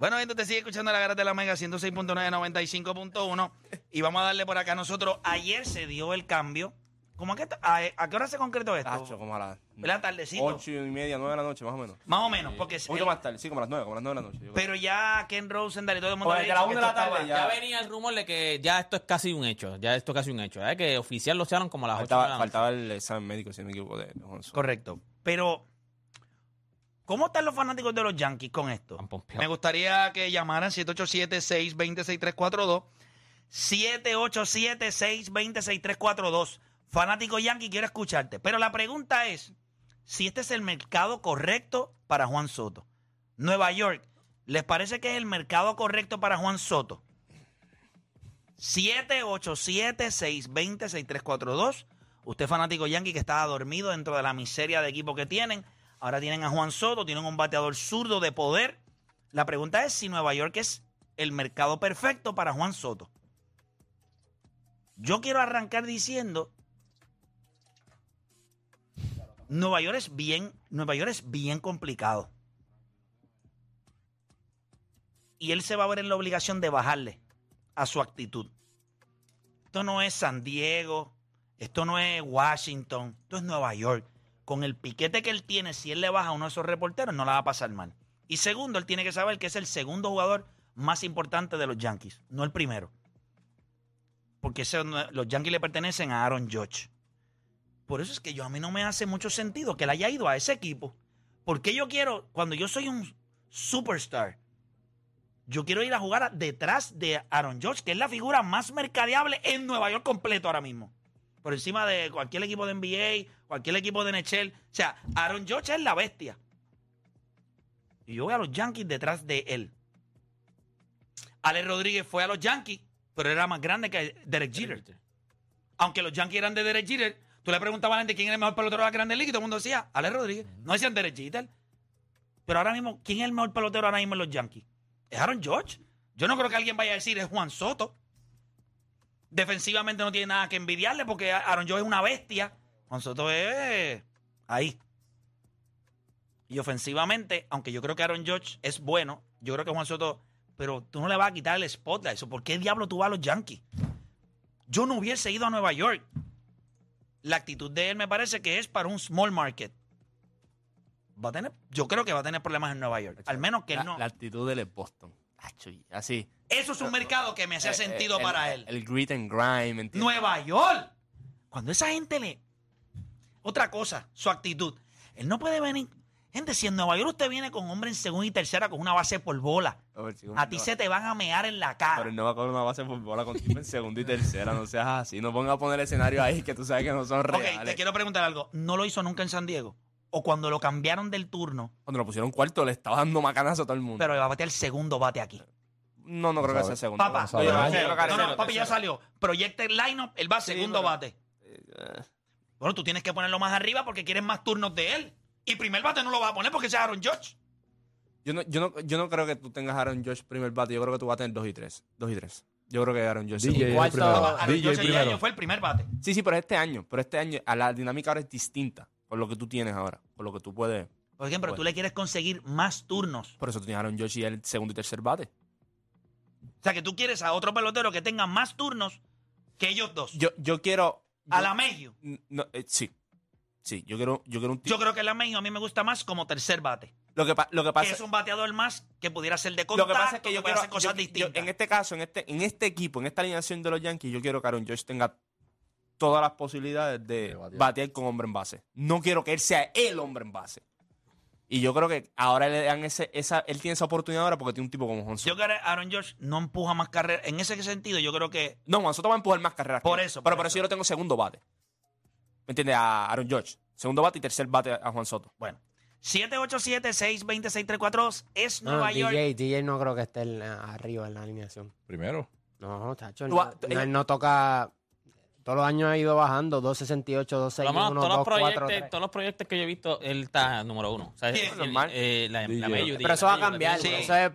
Bueno, entonces sigue escuchando la garata de la Mega 106.995.1 y vamos a darle por acá nosotros. Ayer se dio el cambio. ¿Cómo a qué, a, a qué hora se concretó esto? Tacho, como a las ¿Verdad? Tardecito. ocho y media, nueve de la noche, más o menos. Más o menos, porque Un es- poquito más tarde, sí, como a las nueve, como a las nueve de la noche. yo creo. pero ya Ken Rosendale y todo el mundo Oye, había que a la dicho una de la esto tarde ya- Ya venía el rumor de que ya esto es casi un hecho. Ya esto es casi un hecho. ¿eh? Que oficial lo echaron como a las 8 de faltaba, la noche. faltaba el examen médico, si no me equivoco, de, de Juanzo. Correcto. Pero, ¿cómo están los fanáticos de los Yankees con esto? Me gustaría que llamaran 787-620-6342. 787-620-6342. Fanático Yankee, quiero escucharte. Pero la pregunta es si este es el mercado correcto para Juan Soto. Nueva York, ¿les parece que es el mercado correcto para Juan Soto? 787-620-6342. Usted fanático Yankee que estaba dormido dentro de la miseria de equipo que tienen. Ahora tienen a Juan Soto, tienen un bateador zurdo de poder. La pregunta es si Nueva York es el mercado perfecto para Juan Soto. Yo quiero arrancar diciendo Nueva York es bien, Nueva York es bien complicado. Y él se va a ver en la obligación de bajarle a su actitud. Esto no es San Diego, esto no es Washington, esto es Nueva York. Con el piquete que él tiene, si él le baja a uno de esos reporteros, no la va a pasar mal. Y segundo, él tiene que saber que es el segundo jugador más importante de los Yankees, no el primero. Porque los Yankees le pertenecen a Aaron Judge. Por eso es que yo a mí no me hace mucho sentido que él haya ido a ese equipo. Porque yo quiero, cuando yo soy un superstar, yo quiero ir a jugar detrás de Aaron Judge, que es la figura más mercadeable en Nueva York completo ahora mismo. Por encima de cualquier equipo de NBA, cualquier equipo de NHL. O sea, Aaron Judge es la bestia. Y yo voy a los Yankees detrás de él. Alex Rodríguez fue a los Yankees, pero era más grande que Derek Jeter. Aunque los Yankees eran de Derek Jeter, tú le preguntabas a la gente quién era el mejor pelotero de la Grandes Ligas y todo el mundo decía Alex Rodríguez. No decían Derek Jeter. Pero ahora mismo, ¿quién es el mejor pelotero ahora mismo en los Yankees? Es Aaron George. Yo no creo que alguien vaya a decir es Juan Soto. Defensivamente no tiene nada que envidiarle porque Aaron George es una bestia. Juan Soto es ahí. Y ofensivamente, aunque yo creo que Aaron George es bueno, yo creo que Juan Soto, pero tú no le vas a quitar el spotlight. Eso, ¿Por qué diablo tú vas a los Yankees? Yo no hubiese ido a Nueva York. La actitud de él me parece que es para un small market. Va a tener, yo creo que va a tener problemas en Nueva York. Al menos que él la, no. la actitud del Boston. Así. Eso es un mercado que me hacía Eh, sentido eh, para el, él. El grit and grime. Nueva York. Cuando esa gente le. Otra cosa, su actitud. Él no puede venir. Gente, si en Nueva York usted viene con hombre en segunda y tercera con una base por bola, A ver, chico, a ti no- se te van a mear en la Pero cara. él no va a coger una base por bola contigo en segunda y tercera, no seas así. No ponga a poner escenario ahí que tú sabes que no son Ok, reales. te quiero preguntar algo. ¿No lo hizo nunca en San Diego? O cuando lo cambiaron del turno, Cuando lo pusieron cuarto, le estaba dando macanazo a todo el mundo. pero le va a batear el segundo bate aquí. no, no creo que sea segundo. Papá, no, tercero, no, tercero, papi ya tercero. salió. Projected lineup, él va Sí, segundo pero- bate. Eh, Bueno, tú tienes que ponerlo más arriba porque quieres más turnos de él. Y primer bate no lo vas a poner porque ese es Aaron George. Yo no, yo, no, yo no creo que tú tengas a Aaron Josh primer bate. Yo creo que tú vas a tener 2 y 3. 2 y 3. Yo creo que Aaron Josh. DJ segundo. el cuarto- primero. Aaron DJ George primero. año fue el primer bate. Sí, sí, pero es este año. Pero este año a la dinámica ahora es distinta. Con lo que tú tienes ahora. Con lo que tú puedes. Por ejemplo, tú le quieres conseguir más turnos. Por eso a Aaron Josh y el segundo y tercer bate. O sea, que tú quieres a otro pelotero que tenga más turnos que ellos dos. Yo, yo quiero. a la Mejio. no, eh, sí. Sí, yo quiero, yo quiero un tipo. Yo creo que la Mejio a mí me gusta más como tercer bate. Lo que, lo que Que pasa es un bateador más que pudiera ser de Lo contacto, que pasa es que yo quiero hacer cosas yo- yo- distintas. en este caso, en este, en este equipo, en esta alineación de los Yankees, yo quiero que Aaron Josh tenga todas las posibilidades de batear. con hombre en base. No quiero que él sea el hombre en base. Y yo creo que ahora le dan ese, esa, él tiene esa oportunidad ahora porque tiene un tipo como Juan Yo Soto. creo que Aaron George no empuja más carreras. En ese sentido, yo creo que No, Juan Soto va a empujar más carreras. Por eso, Pero por eso. eso yo lo tengo segundo bate. ¿Me entiendes? A Aaron George. Segundo bate y tercer bate a Juan Soto. Bueno. 787-620-6342 es No, Nueva York. DJ, DJ no creo que esté en la- arriba en la alineación. Primero. No, chacho, no, no, él no toca... Todos los años ha ido bajando, 268, Por lo menos 261, todos los, 243. proyectos, todos los proyectos que yo he visto, él está número uno. O sea, Sí, el- normal. eh, la, la DJ. Mayu, Pero eso va a cambiar, Sí. Eso es.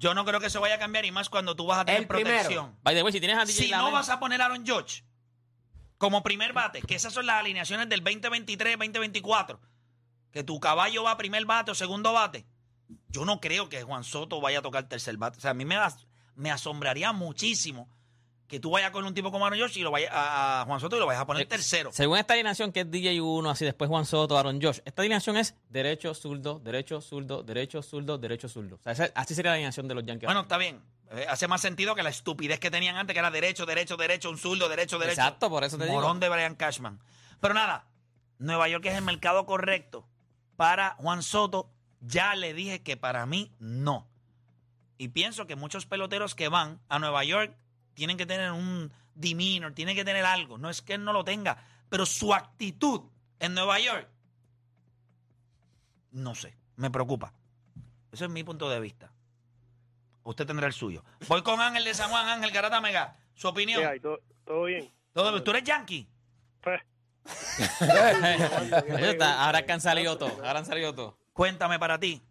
Yo no creo que eso vaya a cambiar y más cuando tú vas a tener El protección. By the way, si tienes a DJ Si no vas a poner a Aaron George como primer bate, que esas son las alineaciones del 2023-2024, que tu caballo va a primer bate o segundo bate, yo no creo que Juan Soto vaya a tocar tercer bate. O sea, a mí me, as- me asombraría muchísimo que tú vayas con un tipo como Aaron George y lo vayas a, a Juan Soto y lo vayas a poner Eh, tercero. Según esta alineación que es DJ 1, así después Juan Soto, Aaron Josh, esta alineación es derecho, zurdo, derecho, zurdo, derecho, zurdo, derecho, zurdo. O sea, esa- así sería la alineación de los Yankees. Bueno, está bien. Eh, hace más sentido que la estupidez que tenían antes, que era derecho, derecho, derecho, un zurdo, derecho, derecho. Exacto, por eso te digo. Morón de Brian Cashman. Pero nada, Nueva York es el mercado correcto para Juan Soto. Ya le dije que para mí no. Y pienso que muchos peloteros que van a Nueva York tienen que tener un demeanor, tienen que tener algo. No es que él no lo tenga, pero su actitud en Nueva York, no sé, me preocupa. Ese es mi punto de vista. Usted tendrá el suyo. Voy con Ángel de San Juan, Ángel Garata Mega. Su opinión. ¿Qué hay? ¿Todo, todo bien? Todo- ¿Tú eres yankee? Pues, ahora que han salido todos. Ahora han salido todos. Cuéntame para ti.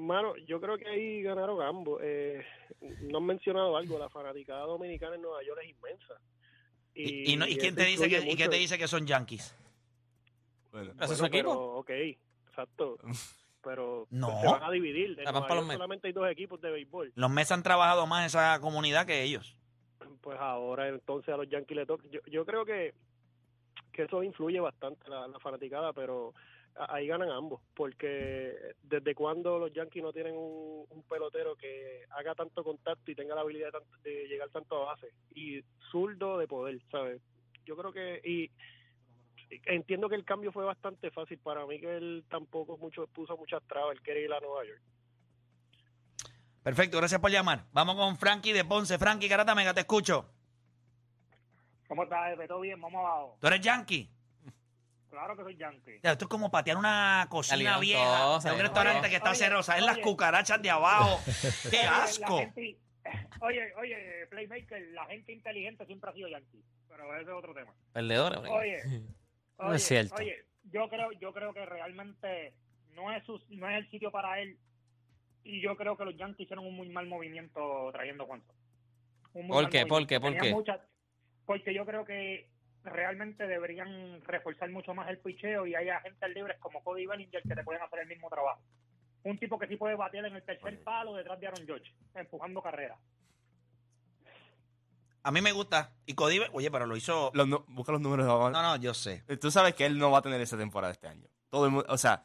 Mano, yo creo que ahí ganaron ambos. Eh, no han mencionado algo, la fanaticada dominicana en Nueva York es inmensa. ¿Y, y no- y y quién te dice que, influye y qué mucho. te dice que son yankees? Bueno. ¿Ese es su Bueno, equipo? pero, ok, exacto. Pero No. se van a dividir. En Nueva York solamente hay dos equipos de béisbol. Los Mets han trabajado más en esa comunidad que ellos. Pues ahora entonces a los Yankees le toca. Yo, yo creo que, que eso influye bastante la, la fanaticada, pero ahí ganan ambos. Porque desde cuando los Yankees no tienen un, un pelotero que haga tanto contacto y tenga la habilidad de, tanto- de llegar tanto a base. Y zurdo de poder, ¿sabes? Yo creo que. y Entiendo que el cambio fue bastante fácil para mí que él tampoco mucho puso muchas trabas, él quería ir a Nueva York. Perfecto, gracias por llamar. Vamos con Frankie de Ponce. Frankie Garata Mega, te escucho. ¿Cómo estás? ¿Todo bien? Vamos abajo. ¿Tú eres yankee? Claro que soy yankee. Ya, esto es como patear una cocina vieja de un oye, restaurante que está oye, cerrosa. Es las oye. cucarachas de abajo. ¡Qué Oye, asco! gente- Oye, oye, Playmaker, la gente inteligente siempre ha sido yankee. Pero ese es otro tema. Perdedores. hombre. Oye, No oye, es cierto. Oye, yo creo, yo creo que realmente no es, su- no es el sitio para él. Y yo creo que los Yankees hicieron un muy mal movimiento trayendo a Juan Soto. Un muy ¿Por qué? ¿Por qué? ¿Por qué? muchas- porque yo creo que realmente deberían reforzar mucho más el picheo y hay agentes libres como Cody Bellinger que te pueden hacer el mismo trabajo. Un tipo que sí puede batear en el tercer palo detrás de Aaron George, empujando carrera. A mí me gusta. Y Cody, oye, pero lo hizo. Los nu- busca los números. No, no, yo sé. Tú sabes que él no va a tener esa temporada este año. Todo el mundo, o sea,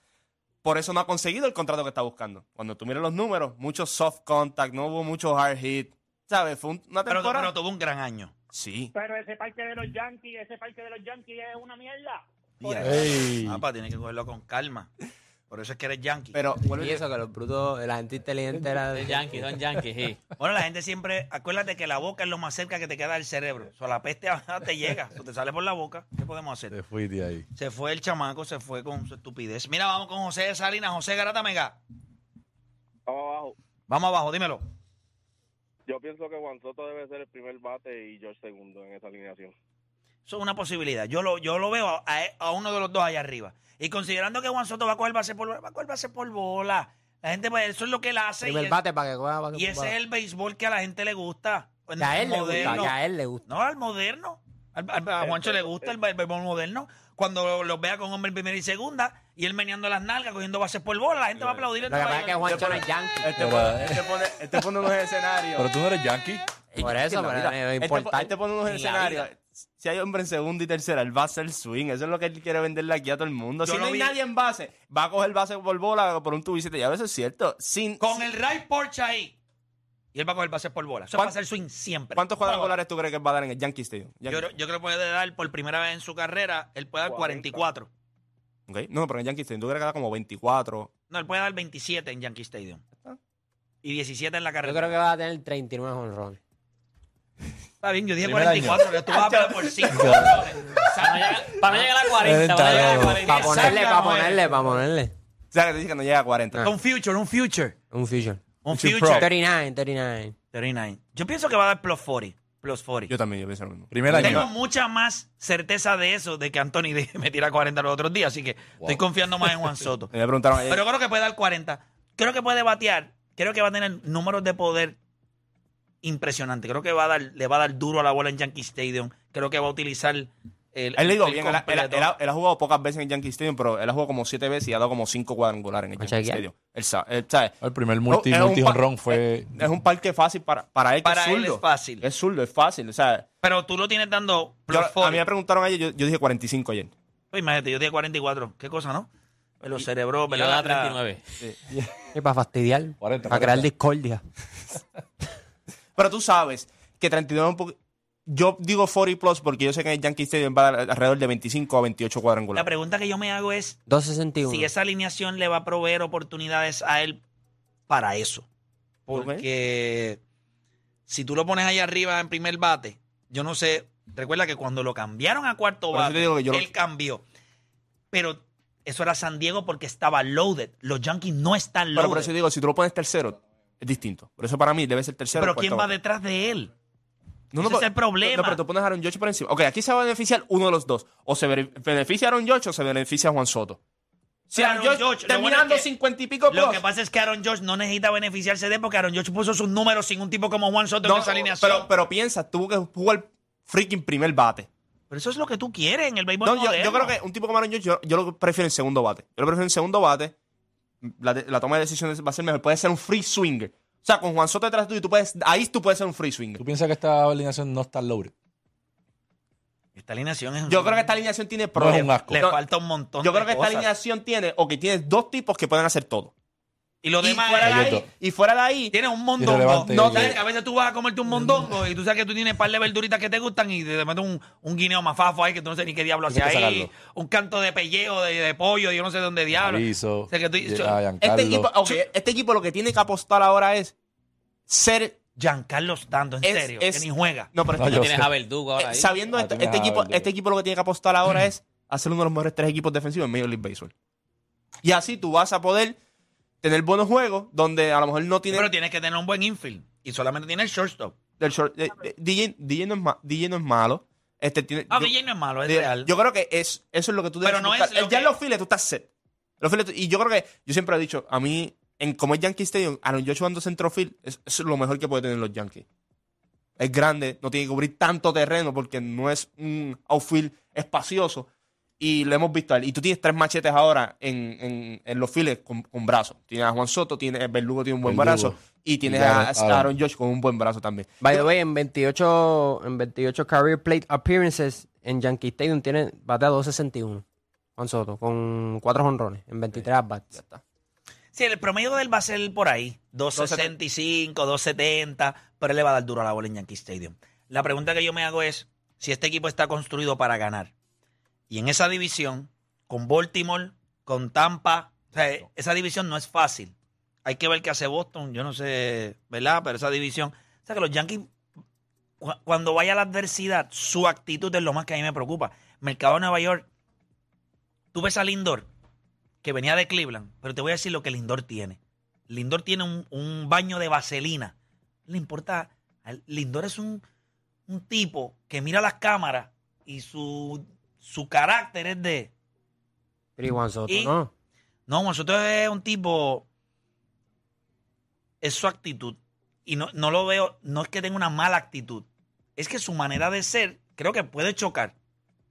por eso no ha conseguido el contrato que está buscando. Cuando tú miras los números, mucho soft contact, no hubo mucho hard hit. ¿Sabes? Fue un- una Pero, temporada. pero tuvo un gran año. Sí. Pero ese parque de los Yankees, ese parque de los Yankees es una mierda. A- Ey. Papá, tiene que cogerlo con calma. Por eso es que eres yankee. Pero, vuelvo Y eso, que los brutos, la gente inteligente era De de Yankees, son Yankees, sí. Bueno, la gente siempre, acuérdate que la boca es lo más cerca que te queda del cerebro. O sea, la peste te llega, o te sale por la boca. ¿Qué podemos hacer? Te fuiste ahí. Se fue el chamaco, se fue con su estupidez. Mira, vamos con José de Salinas, José Garata Mega. Vamos abajo. Vamos abajo, dímelo. Yo pienso que Juan Soto debe ser el primer bate y George segundo en esa alineación. Eso es una posibilidad. Yo lo, yo lo veo a, a uno de los dos allá arriba. Y considerando que Juan Soto va a coger base por bola, va a coger base por bola. La gente, pues, eso es lo que él hace. Y, primer es- bate para que coja. y ese es el béisbol que a la gente le gusta. Que a él le gusta, Moderno. que a él le gusta. No, al moderno. Al- al- a Juancho le gusta el béisbol moderno. Cuando los vea con hombre en primera y segunda y él meneando las nalgas, cogiendo bases por bola, la gente va a aplaudir. Lo que Nueva pasa es que. Juancho no es yankee. Él te Pero- pone, unos escenarios. Pero tú no eres yankee. Por eso, pero es importante. él te pone unos escenarios. Si hay hombre en segunda y tercera, él va a hacer swing. Eso es lo que él quiere venderle aquí a todo el mundo. Yo si no hay vi- nadie en base, va a coger base por bola por un tubo y llaves. Eso es cierto. Sin, Con sin- el right porch ahí. Y él va a coger bases por bola. Eso ¿Cuán- va a ser swing siempre. ¿Cuántos cuadrangulares tú crees que él va a dar en el Yankee Stadium? Yo, Yankee- creo- yo creo que puede dar por primera vez en su carrera, él puede dar 44. Ok, No, pero en el Yankee Stadium tú crees que da como 24. No, él puede dar 27 en Yankee Stadium. Ah. Y 17 en la Yo carrera. creo que va a tener 39 honrones. Está bien, yo dije Primer 44, que tú vas a pelear por 5. Para no llegar, para no llegar a 40. Para no llegar a 40. Para ponerle, para ponerle, para ponerle. O sea, que te dice que no llega a 40. Un future, un future. Un future. Un Future future. Pro. 39, 39. 39. Yo pienso que va a dar plus 40. Plus 40. Yo también, yo pienso lo mismo. Primer año. Tengo mucha más certeza de eso de que Anthony me tira 40 los otros días, así que estoy confiando más en Juan Soto. Me preguntaron ayer. Pero creo que puede dar 40. Creo que puede batear. Creo que va a tener números de poder impresionantes. Creo que va a dar, le va a dar duro a la bola en Yankee Stadium. Creo que va a utilizar el. Él le digo el bien, él, ha- él ha- completo. él ha, él ha jugado pocas veces en Yankee Stadium, pero él ha jugado como siete veces y ha dado como cinco cuadrangulares en el ¿Va a Yankee? Stadium. Él sabe, él sabe. El primer multi, un multi honrón fue. Es un parque fácil para, para él, que Para es él es fácil. Es zurdo, es fácil. O sea, Pero tú lo tienes dando yo- a mí 40. me preguntaron ayer, yo, yo dije 45 ayer. Pues imagínate, yo tenía 44. ¿Qué cosa, no? Me lo cerebró, ¿verdad? yo da La- 39. Y para fastidiar. 40, para crear 40. discordia. Pero tú sabes que 32 es un poco... Yo digo 40 plus porque yo sé que en el Yankee Stadium va a dar alrededor de 25 a 28 La cuadrangulares. pregunta que yo me hago es 261. si esa alineación le va a proveer oportunidades a él para eso. Porque si tú lo pones ahí arriba en primer bate, yo no sé. Recuerda que cuando lo cambiaron a cuarto bate, te digo que yo lo- él cambió. Pero eso era San Diego porque estaba loaded. Los Yankees no están Pero loaded. por eso digo, si tú lo pones tercero, es distinto. Por eso para mí debe ser tercero. Pero ¿quién va bate. detrás de él? No, Ese no, es el problema. No, pero tú pones a Aaron Judge por encima. Ok, aquí se va a beneficiar uno de los dos. O se bene- beneficia a Aaron Judge o se beneficia a Juan Soto. Si Aaron Aaron bueno terminando es que- 50 y pico Lo que pasa es que Aaron George no necesita beneficiarse de él porque Aaron George puso sus números sin un tipo como Juan Soto No, en esa alineación. pero, pero piensa, tuvo que jugar freaking primer bate. Pero eso es lo que tú quieres en el béisbol No, yo, creo que un tipo como Aaron Judge, yo, yo lo prefiero en segundo bate. Yo lo prefiero en segundo bate. La, la toma de decisiones va a ser mejor. Puede ser un free swinger. O sea, con Juan Soto detrás tuyo, tú puedes, ahí tú puedes ser un free swinger. ¿Tú piensas que esta alineación no está loaded? Esta alineación es un- Yo creo que esta alineación tiene No es problemas. un asco. Le No, falta un montón yo de creo que esta cosas. alineación tiene, o que tienes dos tipos que pueden hacer todo. Y lo Y demás fuera, de ahí, y fuera de ahí, Tienes un mondongo. No, sabes a veces tú vas a comerte un mondongo y tú sabes que tú tienes un par de verduritas que te gustan y te metes un, un guineo mafafo ahí que tú no sé ni qué diablo hace ahí. sacarlo. Un canto de pellejo, de, de pollo, yo no sé de dónde diablo. O sea, que tú- Ye- yo- a este equipo, este lo que tiene que apostar ahora es ser. Giancarlo Stando, en Es- serio, es- que ni juega. No, pero No, este- yo Tienes sé. a Verdugo ahora eh, ahí. sabiendo Ah, este, tienes este equipo, Verdugo. este equipo lo que tiene que apostar ahora es hacer uno de los mejores tres equipos defensivos en Major League Baseball. Y así tú vas a poder tener buenos juegos donde a lo mejor no tiene Pero tienes que tener un buen infield. Y solamente tiene el shortstop. del short- eh, eh, DJ, DJ no es ma- DJ no es malo. Este tiene, Ah, yo- DJ no es malo, es de- real. Yo creo que es, eso es lo que tú Pero debes no buscar. es lo Ya en los files tú estás set. Los files y yo creo que, yo siempre he dicho, a mí, en como es Yankee Stadium, Aaron Judge jugando centrofield, es, es lo mejor que puede tener los Yankees. Es grande, no tiene que cubrir tanto terreno porque no es un outfield espacioso. Y lo hemos visto a él. Y tú tienes tres machetes ahora en, en, en los files con, con brazos. Tienes a Juan Soto, tienes Verdugo tiene un buen Verdugo. brazo. Y tienes Y a, Aaron- a Aaron Judge con un buen brazo también. By the way, en 28, en 28 career plate appearances en Yankee Stadium tiene batea 261. Juan Soto, con cuatro honrones en 23 at-bats. Sí, el promedio del va a ser por ahí. 265, 270, pero él le va a dar duro a la bola en Yankee Stadium. La pregunta que yo me hago es si este equipo está construido para ganar. Y en esa división, con Baltimore, con Tampa, o sea, esa división no es fácil. Hay que ver qué hace Boston, yo no sé, ¿verdad? Pero esa división, o sea que los Yankees, cu- cuando vaya la adversidad, su actitud es lo más que a mí me preocupa. Mercado de Nueva York, tú ves a Lindor, que venía de Cleveland, pero te voy a decir lo que Lindor tiene. Lindor tiene un, un baño de vaselina. No le importa. Lindor es un, un tipo que mira las cámaras y su, su carácter es de. Pero y Juan Soto, Y- ¿no? No, nosotros es un tipo. Es su actitud. Y no, no lo veo. No es que tenga una mala actitud. Es que su manera de ser, creo que puede chocar.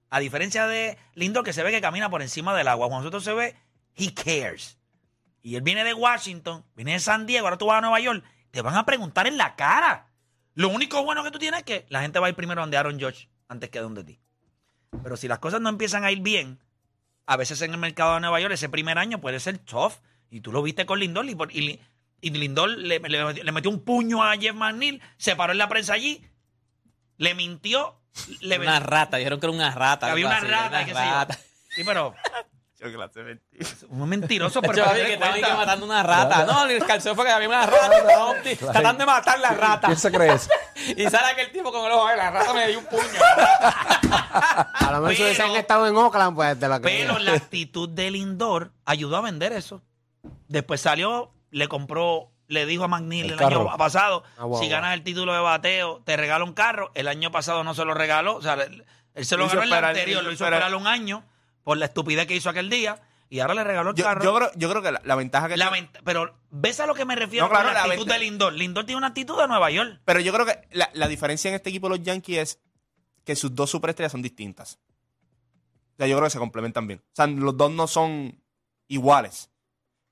A diferencia de Lindor, que se ve que camina por encima del agua. Juan Soto se ve, he cares. Y él viene de Washington, viene de San Diego, ahora tú vas a Nueva York, te van a preguntar en la cara. Lo único bueno que tú tienes es que la gente va a ir primero donde Aaron George antes que donde ti. Pero si las cosas no empiezan a ir bien, a veces en el mercado de Nueva York ese primer año puede ser tough. Y tú lo viste con Lindor y, y y Lindor le, le- le metió un puño a Jeff McNeil, se paró en la prensa allí, le mintió, le Una rata, dijeron que era una rata. había una así, rata, una yo. rata. Sí, pero Yo clase de mentira. Un mentiroso por Yo vi que estaba que matando una rata. No, el calzón fue que había una rata. Tratando de matar la rata. ¿Quién se cree eso? Y sale aquel tipo con el ojo, "Ay, la rata me dio un puño. A lo mejor si Pero- hubiesen estado en Oakland, pues te lo Pero creo. la actitud del Lindor ayudó a vender eso. Después salió, le compró, le dijo a McNeil El año pasado, Ah, si ganas el título de bateo, te regalo un carro. El año pasado no se lo regaló. O sea, él, él se lo Hizo ganó el anterior, lo hizo esperar un año por la estupidez que hizo aquel día. Y ahora le regaló el Yo, carro. yo creo, yo creo que la, la ventaja que La tiene- vent- pero, ¿ves a lo que me refiero No, claro, con la la actitud venta- de Lindor? Lindor tiene una actitud de Nueva York. Pero yo creo que la, la diferencia en este equipo de los Yankees es que sus dos superestrellas son distintas. O sea, yo creo que se complementan bien. O sea, los dos no son iguales.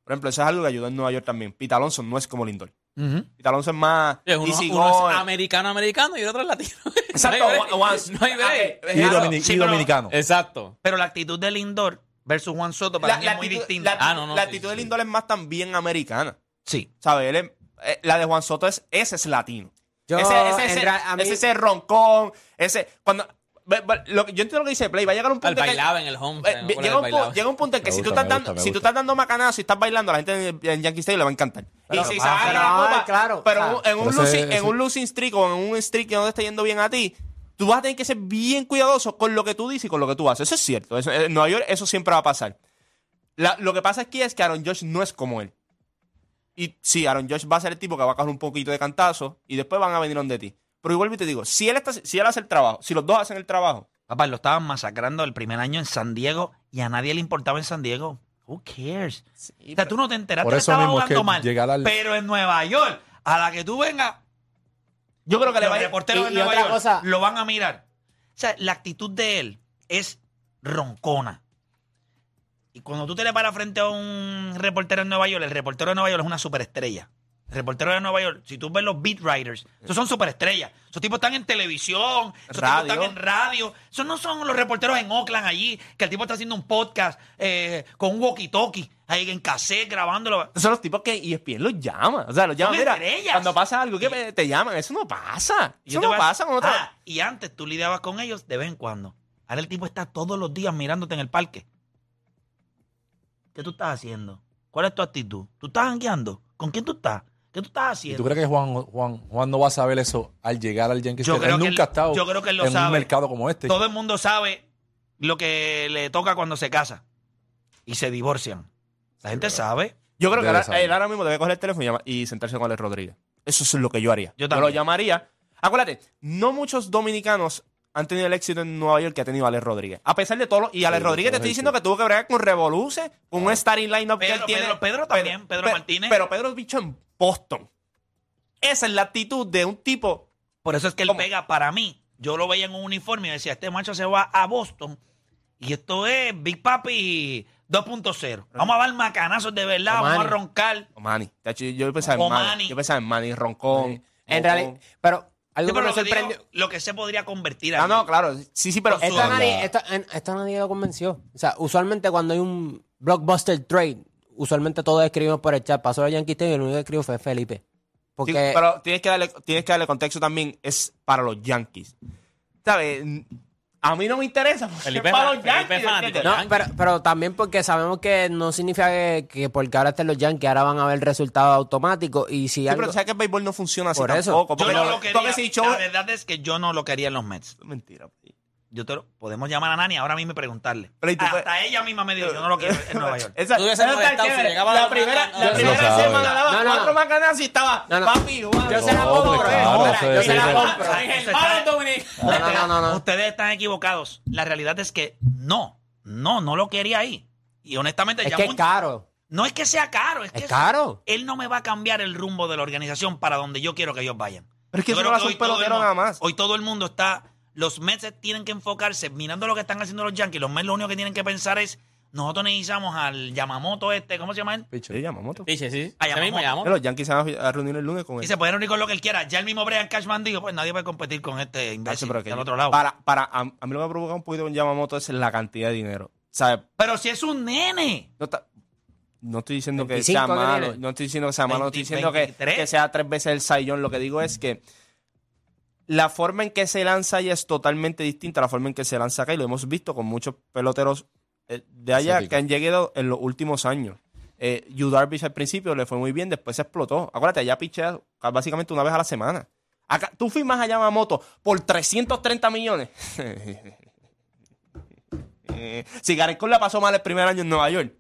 Por ejemplo, eso es algo que ayudó en Nueva York también. Pete Alonso no es como Lindor. Pete Alonso es más Sí, Uno, uno es americano-americano y el otro es latino. Exacto. No hay No hay Y, Claro, domini- sí, y pero- dominicano. Exacto. Pero la actitud de Lindor versus Juan Soto para La, mí la es muy actitud, distinta. la- Ah, no, no, la sí, actitud sí, de sí. Lindor es más también americana. sí. ¿Sabes? Eh, la de Juan Soto es, ese es latino. Yo, ese, ese, ese, mí- ese, ese roncón, ese, cuando, lo yo entiendo lo que dice Play, va a llegar un punto en que- bailaba en el home. eh, llega, un, pu- bailaba. llega un punto en que si tú estás dando, si tú estás dando macanazo y estás bailando, la gente en, en Yankee Stadium le va a encantar. Pero y si se a claro, pero o sea, en un- pero ese- losing, en ese- un losing streak o en un streak que no te está yendo bien a ti, tú vas a tener que ser bien cuidadoso con lo que tú dices y con lo que tú haces. Eso es cierto. Eso- en Nueva York eso siempre va a pasar. La- lo que pasa aquí es que Aaron Josh no es como él. Y sí, Aaron Josh va a ser el tipo que va a coger un poquito de cantazo y después van a venir donde ti. Pero igual te digo, si él, está, si él hace el trabajo, si los dos hacen el trabajo, Papá, lo estaban masacrando el primer año en San Diego y a nadie le importaba en San Diego. Who cares? o sea, tú no te enteraste Por que eso estaba mismo jugando que mal. llegar al- Pero en Nueva York, a la que tú vengas, yo creo que le los va a ir- reporteros y- de y Nueva otra York cosa- lo van a mirar. O sea, la actitud de él es roncona. Y cuando tú te le paras frente a un reportero en Nueva York, el reportero de Nueva York es una superestrella. El reportero de Nueva York, si tú ves los beat writers, esos son superestrellas. Esos tipos están en televisión, esos Radio. tipos están en radio. Esos no son los reporteros en Oakland allí, que el tipo está haciendo un podcast eh, con un walkie-talkie, ahí en cassette grabándolo. Son los tipos que ESPN los llama. O sea, los llaman. Mira, estrellas. cuando pasa algo que te llaman, eso no pasa. Eso no pasa con otra. Ah, y antes tú lidiabas con ellos de vez en cuando. Ahora el tipo está todos los días mirándote en el parque. ¿Qué tú estás haciendo? ¿Cuál es tu actitud? ¿Tú estás jangueando? ¿Con quién tú estás? ¿Qué tú estás ¿Y haciendo? tú crees que Juan, Juan, Juan no va a saber eso al llegar al Yankees? Yo Stadium? creo él que nunca él- ha estado yo creo que él lo en sabe. un mercado como este. Todo el mundo sabe lo que le toca cuando se casa y se divorcian. La gente sabe. Yo creo que Debe ahora, saber. él ahora mismo debe coger el teléfono y, llama- y sentarse con Alex Rodríguez. Eso es lo que yo haría. Yo lo también. llamaría. Acuérdate, no muchos dominicanos han tenido el éxito en Nueva York que ha tenido Alex Rodríguez. A pesar de todo. lo- y Alex Sí, Rodríguez te estoy diciendo que tuvo que bregar con Revoluce, con un starting lineup que Pedro, él tiene. Pedro, Pedro también, Pedro Martínez. Pero Pedro es bicho en Boston. Esa es la actitud de un tipo. Por eso es que él pega para mí. Yo lo veía en un uniforme y decía, este macho se va a Boston y esto es Big Papi 2.0. Vamos a dar macanazos de verdad, vamos a roncar. Manny. Tacho, Yo pensaba en Manny. Manny. Yo pensaba en Manny, Roncón. En realidad, pero algo Sí, que pero me lo, que digo, sorprendió. lo que se podría convertir Ah, ahí. no, claro. Sí, sí, pero. Con su- Esta nadie, esta, en- esta nadie lo convenció. O sea, usualmente cuando hay un blockbuster trade, usualmente todos escribimos por el chat. Pasó a Yankee Stadium y el único que escribió fue Felipe. Porque Sí, pero tienes que, darle, tienes que darle contexto también, es para los Yankees. ¿Sabes? A mí no me interesa. porque Felipe es para los Felipe Yankees. es fanático. ¿entiendes? No, pero, pero también porque sabemos que no significa que, que porque ahora estén los Yankees, ahora van a ver resultados automáticos. Y si Sí, algo- pero tú sabes que el béisbol no funciona así Por eso. tampoco. Yo no lo quería. porque si yo- La verdad es que yo no lo quería en los Mets. Mentira. Yo te lo- podemos llamar a Nani ahora mismo y preguntarle. Pero ¿y tú Hasta puedes- ella misma me dijo, yo no lo quiero en Nueva York. Esa, Tú está molestado si chévere. llegaba la la primera, la Eso primera sabe. semana daba No, no, cuatro no. macanas y estaba No, no. papi jugando. Yo se la No, compro, hombre, eh, claro, ahora, eso yo es- se la eso es- compro. Ay, el. No, no, no, no, no. Ustedes están equivocados. La realidad es que no, no, no lo quería ahí. Y honestamente, Es ya que es mucho- caro. no es que sea caro, es que Es caro. él no me va a cambiar el rumbo de la organización para donde yo quiero que ellos vayan. Pero es que Yo eso creo no hace hoy un todo el pelotero mundo- nada más. Hoy todo el mundo está. Los Mets tienen que enfocarse mirando lo que están haciendo los Yankees. Los Mets lo único que tienen que pensar es: nosotros necesitamos al Yamamoto este, ¿cómo se llama él? Sí, Yamamoto. Sí, sí. Ah, llamamos. llamó. Los Yankees se van a reunir el lunes con él. Y se puede reunir con lo que él quiera. Ya el mismo Brian Cashman dijo: pues nadie va a competir con este Tacho, imbécil del otro lado. Para, para, a, a mí lo que me provoca un poquito con Yamamoto es la cantidad de dinero. ¿Sabes? Pero si es un nene. No, está- no estoy diciendo que 25 sea malo, no estoy diciendo que sea malo, no estoy 20, diciendo que, 23. que sea tres veces el sayón. Lo que digo es que la forma en que se lanza ya es totalmente distinta a la forma en que se lanza acá y lo hemos visto con muchos peloteros eh, de allá Sí, que han llegado en los últimos años. Eh, Yu Darvish al principio le fue muy bien, después se explotó. Acuérdate, allá pichea básicamente una vez a la semana. Acá, tú firmas a Yamamoto por 330 millones. Eh, si Gareth Cole la pasó mal el primer año en Nueva York,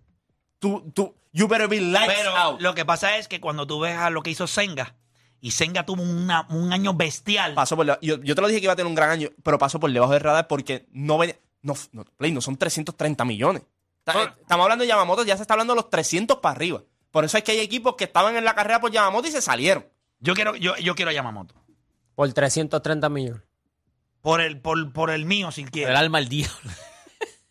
tú, tú, you better be lights Pero out. lo que pasa es que cuando tú ves a lo que hizo Senga, y Senga tuvo una- un año bestial. Pasó por yo, yo te lo dije que iba a tener un gran año, pero pasó por debajo del radar porque no venía. No, no, Play, no son 330 millones. Eh, Estamos hablando de Yamamoto, ya se está hablando de los 300 para arriba. Por eso es que hay equipos que estaban en la carrera por Yamamoto y se salieron. Yo quiero, yo, yo quiero a Yamamoto. Por 330 millones. Por el, por, por el mío, si El quieres. alma al diablo.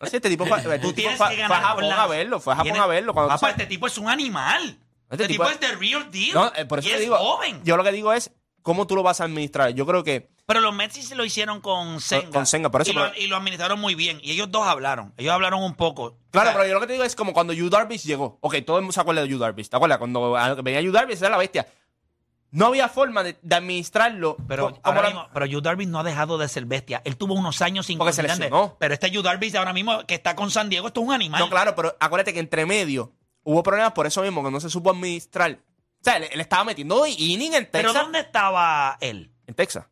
No sé, este tipo fue, este Tú tipo tienes fue- que fue a Japón a verlo, fue a Japón a verlo. Cuando Papá, sabes- este tipo es un animal. Este, tipo, es the real deal. No, eh, por eso y te es digo, joven. yo lo que digo es cómo tú lo vas a administrar. Yo creo que Pero los Mets se lo hicieron con Senga. con Senga, por eso, y, lo, pero- y lo administraron muy bien. Y ellos dos hablaron. Ellos hablaron un poco. Claro, O sea, pero yo lo que te digo es como cuando Yu Darvish llegó. Ok, todo el mundo se acuerda de Yu Darvish. ¿Te acuerdas? Cuando venía Yu Darvish era la bestia. No había forma de, de administrarlo. Pero, ahora mismo, pero Yu Darvish no ha dejado de ser bestia. Él tuvo unos años sin Porque se lesionó. Pero este Yu Darvish ahora mismo que está con San Diego, esto es un animal. No, claro, pero acuérdate que entre medio hubo problemas por eso mismo, que no se supo administrar. O sea, él, él estaba metiendo inning en pero Texas. ¿dónde estaba él? En Texas.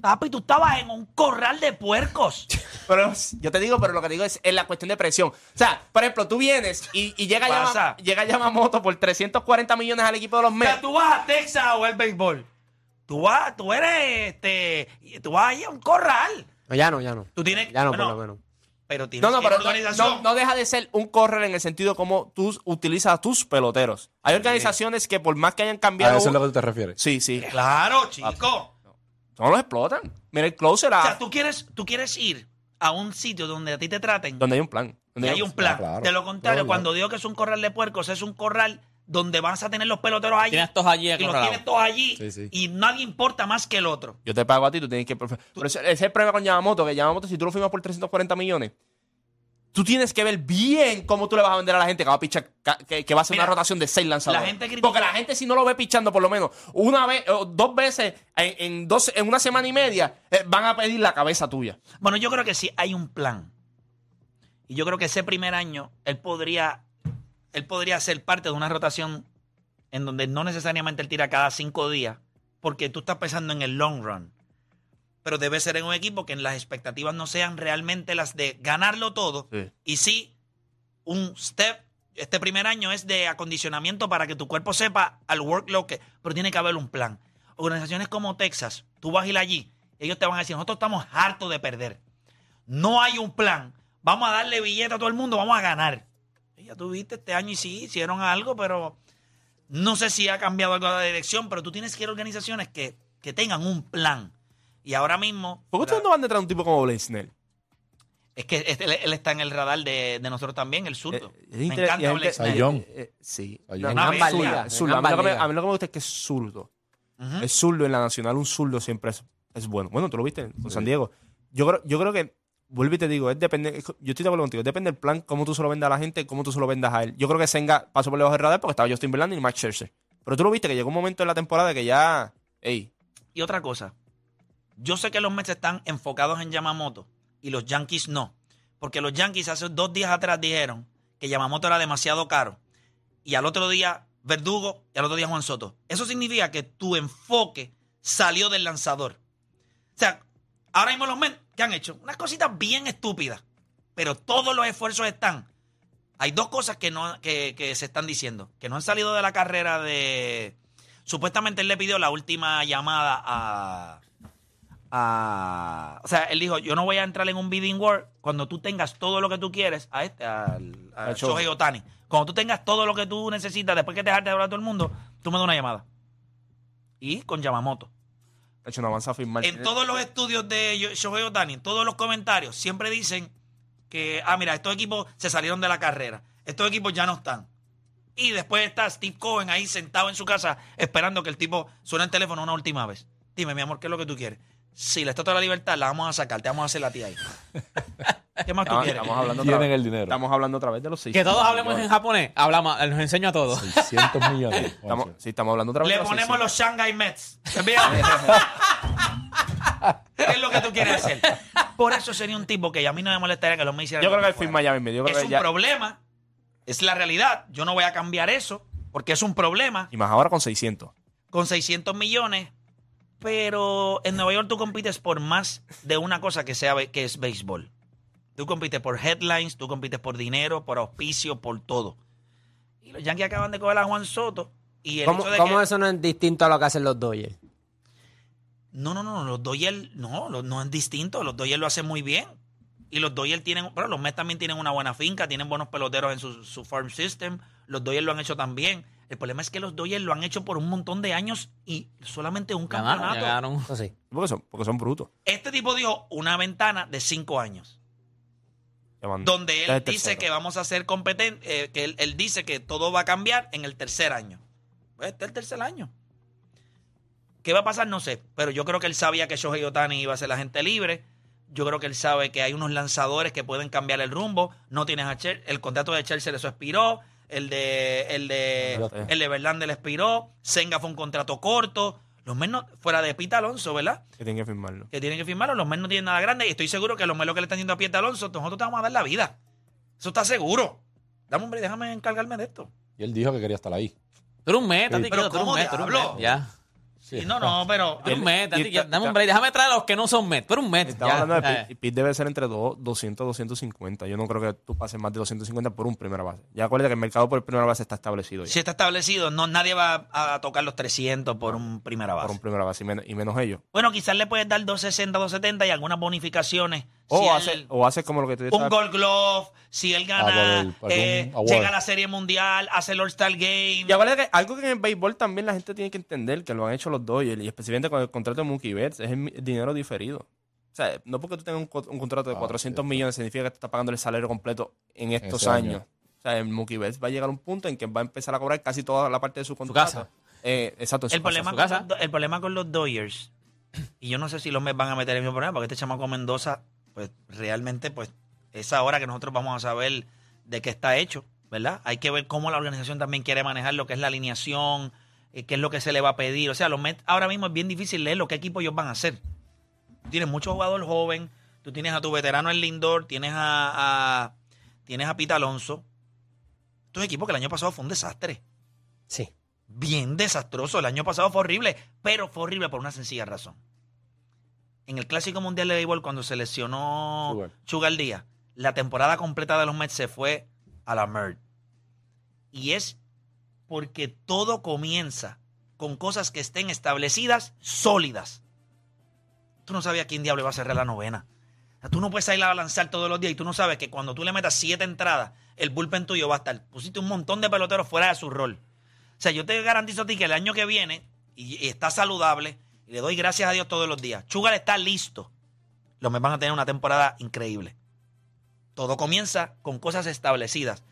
Papi, tú estabas en un corral de puercos. Pero yo te digo, pero lo que digo es, es la cuestión de presión. O sea, por ejemplo, tú vienes y, y llega. Yama- llega Yamamoto por 340 millones al equipo de los O Mets. sea, tú vas a Texas o el béisbol. Tú vas, tú eres, este, tú vas ahí a un corral. No, ya no, ya no. Tú tienes, Ya no, bueno, por lo menos. Pero tienes No, no, pero a organización. no- no deja de ser un correr en el sentido como tú utilizas a tus peloteros. Hay organizaciones que por más que hayan A cambiado... eso es lo que tú te refieres. Sí, sí. Claro, chico. No los explotan. Mira el closer O a- sea, tú quieres, tú quieres ir a un sitio donde a ti te traten donde hay un plan. y Donde hay un plan. Ah, claro. De lo contrario, cuando digo que es un corral de puercos, es un corral donde vas a tener los peloteros allí. Tienes todos allí y los acorralados. tienes todos allí. Sí, sí. Y nadie importa más que el otro. Yo te pago a ti, tú tienes que... Pero ese, ese es el problema con Yamamoto, que Yamamoto, si tú lo firmas por 340 millones, tú tienes que ver bien cómo tú le vas a vender a la gente que va a pichar, que, que va a hacer Mira, una rotación de seis lanzadores. la gente critica- Porque la gente si no lo ve pichando por lo menos una vez o dos veces en, en dos, en una semana y media, eh, van a pedir la cabeza tuya. Bueno, yo creo que sí hay un plan. Y yo creo que ese primer año él podría, él podría ser parte de una rotación en donde no necesariamente él tira cada cinco días, porque tú estás pensando en el long run. Pero debe ser en un equipo que las expectativas no sean realmente las de ganarlo todo. Sí. Y sí, un step, este primer año es de acondicionamiento para que tu cuerpo sepa al workload que, pero tiene que haber un plan. Organizaciones como Texas, tú vas a ir allí, ellos te van a decir, nosotros estamos hartos de perder. No hay un plan. Vamos a darle billete a todo el mundo, vamos a ganar. Ya tuviste este año y sí, hicieron algo, pero no sé si ha cambiado algo la dirección, pero tú tienes que ir a organizaciones que, que tengan un plan. Y ahora mismo, ¿Por qué ustedes no van detrás de un tipo como Blaine Snell? es que este- él, él está en el radar de, de nosotros también, el zurdo. Eh, Me encanta Ay, Snell. John. Eh, eh, sí. No, En es en. A mí lo que me- ligas. a mí lo que me gusta es que es zurdo. Ujú. Es zurdo en la nacional, un zurdo siempre es, es bueno. Bueno, tú lo viste con San Diego. Yo creo, yo creo que, vuelvo y te digo, es depende, yo estoy de acuerdo contigo, depende del plan, cómo tú se lo vendas a la gente, cómo tú se lo vendas a él. Yo creo que Senga pasó por debajo del radar porque estaba Justin Verlander y Max Scherzer. Pero tú lo viste que llegó un momento en la temporada que ya, ey, Y otra cosa, yo sé que los Mets están enfocados en Yamamoto y los Yankees no. Porque los Yankees hace dos días atrás dijeron que Yamamoto era demasiado caro. Y al otro día Verdugo y al otro día Juan Soto. Eso significa que tu enfoque salió del lanzador. O sea, ahora mismo los Mets, ¿qué han hecho? Unas cositas bien estúpidas. Pero todos los esfuerzos están. Hay dos cosas que, no, que, que se están diciendo. Que no han salido de la carrera de... Supuestamente él le pidió la última llamada a, a- O sea, él dijo, yo no voy a entrar en un bidding war cuando tú tengas todo lo que tú quieres a este, al, a A Shohei Otani. Cuando tú tengas todo lo que tú necesitas, después que te dejaste de hablar a todo el mundo, tú me das una llamada. Y con Yamamoto. De hecho, no avanza a firmar. En todos los estudios de Yo- Shohei Otani, en todos los comentarios, siempre dicen que, ah, mira, estos equipos se salieron de la carrera. Estos equipos ya no están. Y después está Steve Cohen ahí sentado en su casa esperando que el tipo suene el teléfono una última vez. Dime, mi amor, ¿qué es lo que tú quieres? Si le está toda la libertad, la vamos a sacar, te vamos a hacer la tía ahí. ¿Qué más tú Estamos, quieres? estamos hablando otra Tienen vez. el dinero. Estamos hablando otra vez de los seis. Que todos hablemos en japonés. Hablamos, nos enseño a todos. 600 millones. Estamos, sí, estamos hablando otra vez Le de los ponemos los 600. Shanghai Mets. ¿Qué es lo que tú quieres hacer? Por eso sería un tipo que a mí no me molestaría que los Mets hicieran Yo creo que el fin Miami me creo Es que un ya- problema, es la realidad. Yo no voy a cambiar eso porque es un problema Y más ahora con 600. con 600 millones. Pero en Nueva York tú compites por más de una cosa que, sea, que es béisbol. Tú compites por headlines, tú compites por dinero, por auspicio, por todo. Y los Yankees acaban de coger a Juan Soto. Y el ¿Cómo, hecho de cómo que- eso no es distinto a lo que hacen los Dodgers? No, no, no, los Dodgers no, no es distinto. Los Dodgers lo hacen muy bien. Y los Dodgers tienen, pero los Mets también tienen una buena finca, tienen buenos peloteros en su, su farm system. Los Dodgers lo han hecho también. El problema es que los Dodgers lo han hecho por un montón de años y solamente un Ganaron, campeonato. Eso sí. Porque son, porque son brutos. Este tipo dijo una ventana de cinco años, donde él dice tercero. que vamos a ser competentes, que él, él dice que todo va a cambiar en el tercer año. Pues este es el tercer año. ¿Qué va a pasar? No sé, pero yo creo que él sabía que Shohei Otani iba a ser la gente libre. Yo creo que él sabe que hay unos lanzadores que pueden cambiar el rumbo. No tienes a Cher, el contrato de Chelsea eso expiró. El de el de el de Verlander le expiró. Senga fue un contrato corto. Los menos fuera de Pita Alonso, ¿verdad? Que tienen que firmarlo. que tienen que firmarlo. Los Mets no tienen nada grande y estoy seguro que los Mets lo que le están diciendo a Pietra Alonso, nosotros te vamos a dar la vida. Eso está seguro. Dame, hombre, déjame encargarme de esto. Y él dijo que quería estar ahí. Tú eres un mes, Sí. Tati, Pero quieto, tú eres un ¿cómo mes, tú eres un diablo? mes. Ya. Sí. Y no, no, pero... Y- ya. Dame un break. Déjame traer a los que no son mes. Tú eres un mes. Estamos ya. hablando de Eh. Pete. Y Pete debe ser entre dos- 200 250. Yo no creo que tú pases más de 250 por un primera base. Ya acuérdate que el mercado por primera base está establecido ya. Si está establecido, no, nadie va a tocar los 300 por un primera Por base. un primera base y menos, y menos ellos. Bueno, quizás le puedes dar 260, 270 y algunas bonificaciones. O, si hace, él- o hace como lo que tú un Gold Glove, si él Ah, por gana, el- por eh, algún award. llega a la Serie Mundial, hace el All-Star Game. Y acuérdate que algo que en el béisbol también la gente tiene que entender, que lo han hecho los Dodgers, y especialmente con el contrato de Mookie Betts, es el, dinero diferido. O sea, no porque tú tengas un, co- un contrato de Ah, 400 cierto. millones significa que te estás pagando el salario completo en estos ese años. año. O sea, el Mookie Betts va a llegar a un punto en que va a empezar a cobrar casi toda la parte de su contrato. casa. Eh, exacto, en su El casa. problema, su con casa. los, Do- el problema con los Dodgers, y yo no sé si los Mets van a meter el mismo problema, porque este chamaco Mendoza, pues realmente, pues es ahora que nosotros vamos a saber de qué está hecho, ¿verdad? Hay que ver cómo la organización también quiere manejar lo que es la alineación, eh, qué es lo que se le va a pedir. O sea, los Mets ahora mismo es bien difícil leer lo que equipo ellos van a hacer. Tienes mucho jugador joven, tú tienes a tu veterano en Lindor, tienes a, a- tienes a Pita Alonso. Esto es un equipo que el año pasado fue un desastre Sí. bien desastroso. El año pasado fue horrible, pero fue horrible por una sencilla razón. En el Clásico Mundial de Béisbol, cuando se lesionó Sugar. Sugar Díaz, la temporada completa de los Mets se fue a la MERD. Y es porque todo comienza con cosas que estén establecidas, sólidas. Tú no sabes a quién diablo va a cerrar la novena. Tú no puedes salir a lanzar todos los días y tú no sabes que cuando tú le metas siete entradas, el bullpen tuyo va a estar. Pusiste un montón de peloteros fuera de su rol. O sea, yo te garantizo a ti que el año que viene, y, está saludable, y le doy gracias a Dios todos los días, Chugal está listo. Los Mets van a tener una temporada increíble. Todo comienza con cosas establecidas.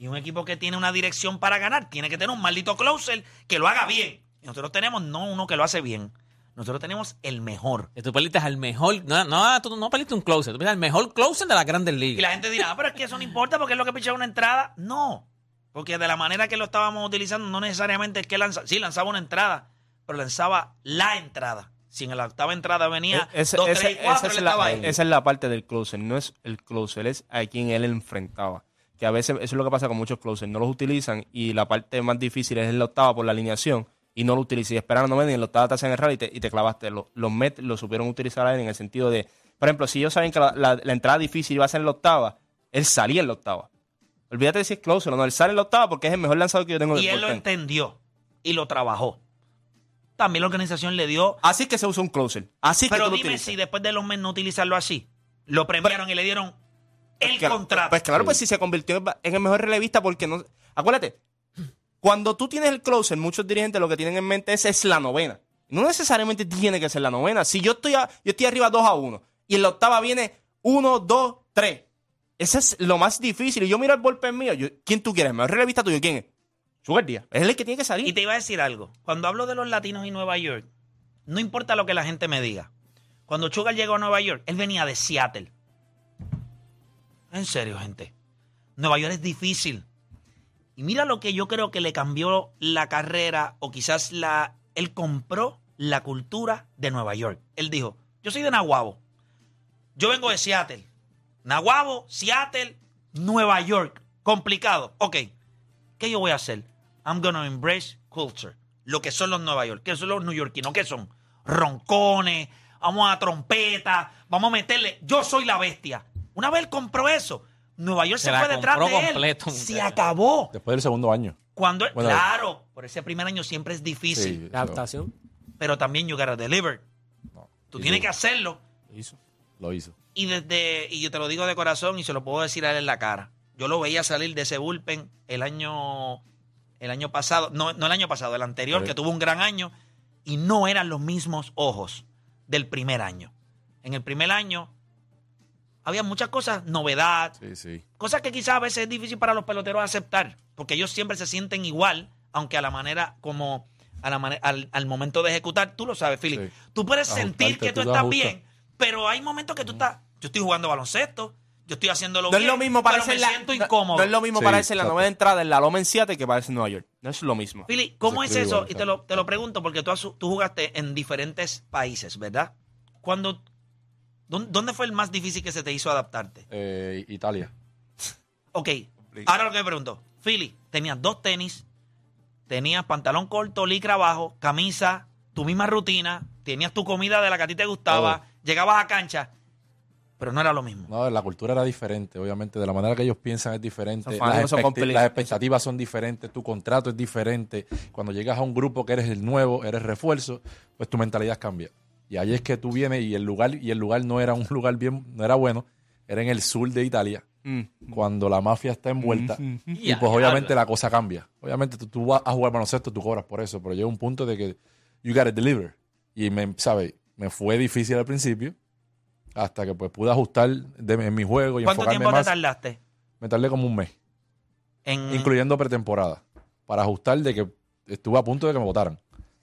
Y un equipo que tiene una dirección para ganar tiene que tener un maldito closer que lo haga bien. Y nosotros tenemos no uno que lo hace bien. Nosotros tenemos el mejor. Que tú perdiste al mejor. No, no, tú no perdiste un closer. Tú perdiste al mejor closer de las grandes Y ligas. la gente dirá, ah, pero es que eso no importa porque es lo que pichaba una entrada. No. Porque de la manera que lo estábamos utilizando, no necesariamente es que lanzaba. Sí, lanzaba una entrada, pero lanzaba la entrada. Si en la octava entrada venía ese- 2, ese- 3 y 4, esa, él es estaba la, ahí. esa es la parte del closer, no es el closer, es a quien él enfrentaba. Que a veces eso es lo que pasa con muchos closers, no los utilizan y la parte más difícil es en la octava por la alineación y no lo utilizas y esperan a no y en la octava te hacen errar y te, y te clavaste. Los, los Mets lo supieron utilizar a él en el sentido de, por ejemplo, si ellos saben que la, la- la entrada difícil iba a ser en la octava, él salía en la octava. Olvídate de si es closer o no, él sale en la octava porque es el mejor lanzador que yo tengo Y él lo entendió y lo trabajó. También la organización le dio. Así que se usa un closer. Así que Pero tú lo dime si después de los meses no utilizarlo así, lo premiaron y le dieron el Claro, contrato. Pues claro, pues si se convirtió en el mejor relevista porque no... Acuérdate, cuando tú tienes el closer, muchos dirigentes lo que tienen en mente es, es la novena. No necesariamente tiene que ser la novena. Si yo estoy, a- yo estoy arriba 2 a 1 y en la octava viene 1, 2, 3. Ese es lo más difícil. Y yo miro el bullpen mío. yo- ¿Quién tú quieres? ¿El mejor relevista tuyo? ¿Quién es? Sugar Díaz. Es el que tiene que salir. Y te iba a decir algo. Cuando hablo de los latinos y Nueva York, no importa lo que la gente me diga. Cuando Sugar llegó a Nueva York, él venía de Seattle. En serio, gente. Nueva York es difícil. Y mira lo que yo creo que le cambió la carrera, o quizás la. Él compró la cultura de Nueva York. Él dijo: Yo soy de Nahuabo. Yo vengo de Seattle. Nahuabo, Seattle, Nueva York. Complicado. Ok. ¿Qué yo voy a hacer? I'm gonna embrace culture. Lo que son los Nueva York. ¿Qué son los neoyorquinos? ¿Qué son? Roncones. Vamos a trompeta. Vamos a meterle. Yo soy la bestia. Una vez él compró eso. Nueva York se, fue detrás de él. completo, Se acabó. Después del segundo año. Cuando, Bueno, claro, por ese primer año siempre es difícil. Sí, La adaptación. Pero también you gotta deliver. Tú sí, tienes que hacerlo. Lo hizo. Y desde, y yo te lo digo de corazón y se lo puedo decir a él en la cara. Yo lo veía salir de ese bullpen el año, el año pasado, no, no el año pasado, el anterior, Sí. que tuvo un gran año, y no eran los mismos ojos del primer año. En el primer año había muchas cosas, novedad, Sí, sí. cosas que quizás a veces es difícil para los peloteros aceptar, porque ellos siempre se sienten igual, aunque a la manera como a la mane- al, al momento de ejecutar, tú lo sabes, Philip. Sí. Tú puedes sentir que tú estás bien, pero hay momentos que tú estás, yo estoy jugando baloncesto, yo estoy haciéndolo No es bien, lo mismo pero pararse me la, siento no- incómodo. No, es lo mismo Sí, pararse en la novena entrada en la Loma en Seattle que pararse en Nueva York. No es lo mismo. Philip, ¿cómo es eso? igual, Y te lo, te lo pregunto porque tú, has- tú jugaste en diferentes países, ¿verdad? Cuando, ¿dónde, dónde fue el más difícil que se te hizo adaptarte? Eh, Italia. Ok, ahora lo que me pregunto. Philly, tenías dos tenis, tenías pantalón corto, licra abajo, camisa, tu misma rutina, tenías tu comida de la que a ti te gustaba, Todo. llegabas a cancha, pero no era lo mismo. No, la cultura era diferente, obviamente. De la manera que ellos piensan es diferente. Las, las expectativas son diferentes. Tu contrato es diferente. Cuando llegas a un grupo que eres el nuevo, eres refuerzo, pues tu mentalidad cambia. Y ahí es que tú vienes y el lugar, y el lugar no era un lugar bien, no era bueno. Era en el sur de Italia. Mm. Cuando la mafia está envuelta. Y Ya, pues ya, obviamente la cosa cambia. Obviamente tú, tú vas a jugar baloncesto, tú cobras por eso. Pero llega un punto de que you gotta deliver. Y me, ¿sabes? Me fue difícil al principio. Hasta que pues pude ajustar de- en mi juego y ¿Cuánto enfocarme tiempo te más. tardaste? Me tardé como un mes, En, incluyendo pretemporada, para ajustar de que estuve a punto de que me votaran.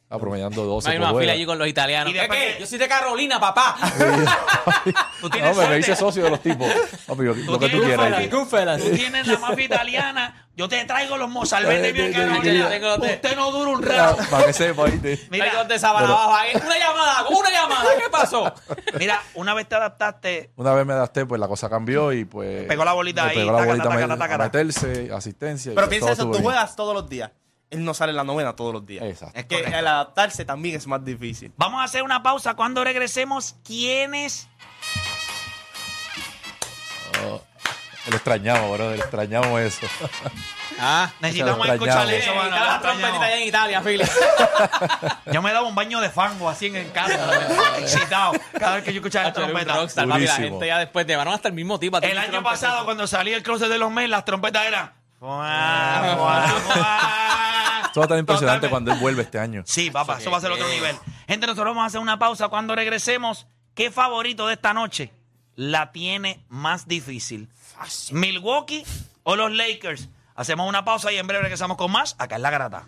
Estaba promediando 12 Hay una fila allí con los italianos. Y después ¿Qué? Yo soy de Carolina, papá. tú tienes No, me, me hice socio de los tipos. Papi, lo, lo que tú tienes quieras. Tú tienes la mafia italiana, yo te traigo los mozalbetes Eh, bien Carolina. Usted no dura un Ah, rato. Para que sepa, ¿viste? Mira, de sábana abajo ahí. Una llamada, una llamada. ¿Qué pasó? mira, una vez te adaptaste, Una vez me adapté, pues la cosa cambió y pues... Pegó la bolita ahí, Pegó la bolita a meterse, asistencia. Pero piensa eso, tú juegas todos los días. Él no sale en la novena todos los días. Exacto. Es que el adaptarse también es más difícil. Vamos a hacer una pausa. Cuando regresemos, ¿quiénes? Lo extrañamos, bro. Extrañamos eso. Ah, Necesitamos lo escuchar eso. mano, está lo la extrañamos. trompetita allá en Italia, Philly. Yo me daba un baño de fango así en el casa. excitado. Cada vez que yo escuchaba el Era un trompeta. rockstar, papi. La gente ya después llevaron hasta el mismo tipo. El año pasado, cuando salía el closet de los Mets, las trompetas eran. Esto va a estar impresionante Totalmente. cuando él vuelve este año. Sí, papá, eso va a ser otro nivel. Gente, nosotros vamos a hacer una pausa. Cuando regresemos, ¿qué favorito de esta noche la tiene más difícil? ¿Milwaukee o los Lakers? Hacemos una pausa y en breve regresamos con más. Acá en La Garata.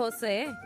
José,